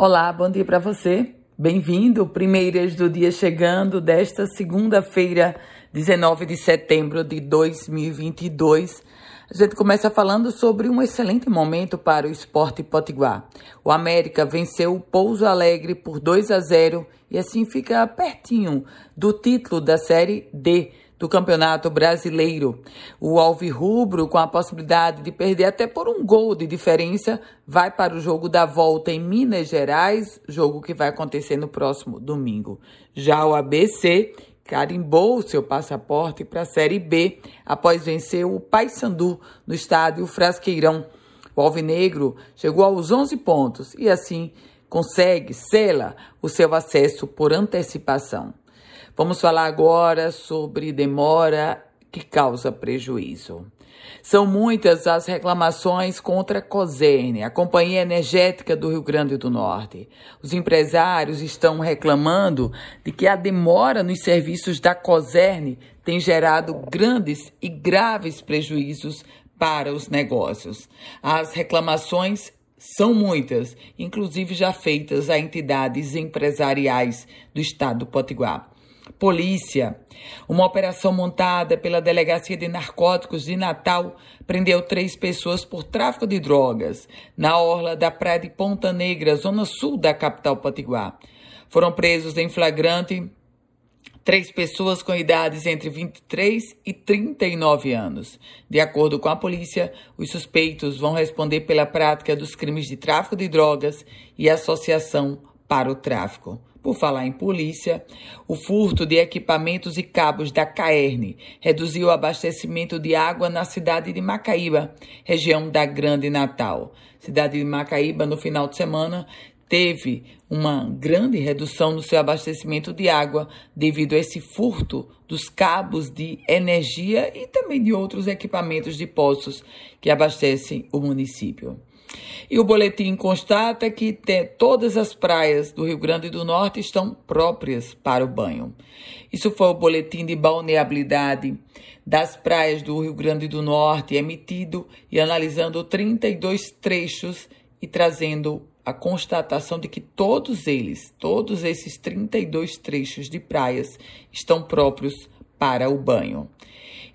Olá, bom dia para você. Bem-vindo, primeiras do dia chegando desta segunda-feira, 19 de setembro de 2022. A gente começa falando sobre um excelente momento para o esporte potiguar. O América venceu o Pouso Alegre por 2 a 0 e assim fica pertinho do título da Série D do Campeonato Brasileiro. O Alvirrubro, com a possibilidade de perder até por um gol de diferença, vai para o jogo da volta em Minas Gerais, jogo que vai acontecer no próximo domingo. Já o ABC carimbou seu passaporte para a Série B após vencer o Paysandu no estádio Frasqueirão. O Alvinegro chegou aos 11 pontos e assim consegue, sela o seu acesso por antecipação. Vamos falar agora sobre demora que causa prejuízo. São muitas as reclamações contra a Coserne, a Companhia Energética do Rio Grande do Norte. Os empresários estão reclamando de que a demora nos serviços da Coserne tem gerado grandes e graves prejuízos para os negócios. As reclamações são muitas, inclusive já feitas a entidades empresariais do estado do Potiguar. Polícia. Uma operação montada pela Delegacia de Narcóticos de Natal prendeu três pessoas por tráfico de drogas na orla da Praia de Ponta Negra, zona sul da capital potiguar. Foram presos em flagrante três pessoas com idades entre 23 e 39 anos. De acordo com a polícia, os suspeitos vão responder pela prática dos crimes de tráfico de drogas e associação para o tráfico. Por falar em polícia, o furto de equipamentos e cabos da Caerne reduziu o abastecimento de água na cidade de Macaíba, região da Grande Natal. Cidade de Macaíba, no final de semana, teve uma grande redução no seu abastecimento de água devido a esse furto dos cabos de energia e também de outros equipamentos de poços que abastecem o município. E o boletim constata que te, todas as praias do Rio Grande do Norte estão próprias para o banho. Isso foi o boletim de balneabilidade das praias do Rio Grande do Norte, emitido e analisando 32 trechos e trazendo a constatação de que todos eles, todos esses 32 trechos de praias, estão próprios para o banho.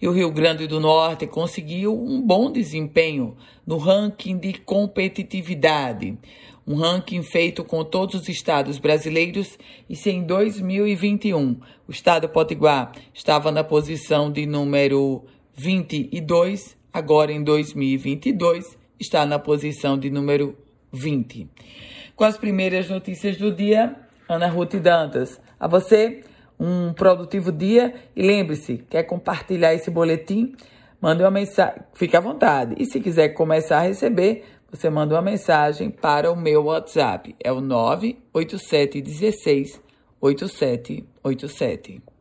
E o Rio Grande do Norte conseguiu um bom desempenho no ranking de competitividade, um ranking feito com todos os estados brasileiros. E se em 2021 o estado Potiguar estava na posição de número 22, agora em 2022 está na posição de número 20. Com as primeiras notícias do dia, Ana Ruth Dantas. A você um produtivo dia e lembre-se, quer compartilhar esse boletim? Mande uma mensagem, fique à vontade. E se quiser começar a receber, você manda uma mensagem para o meu WhatsApp. É o 98716 8787.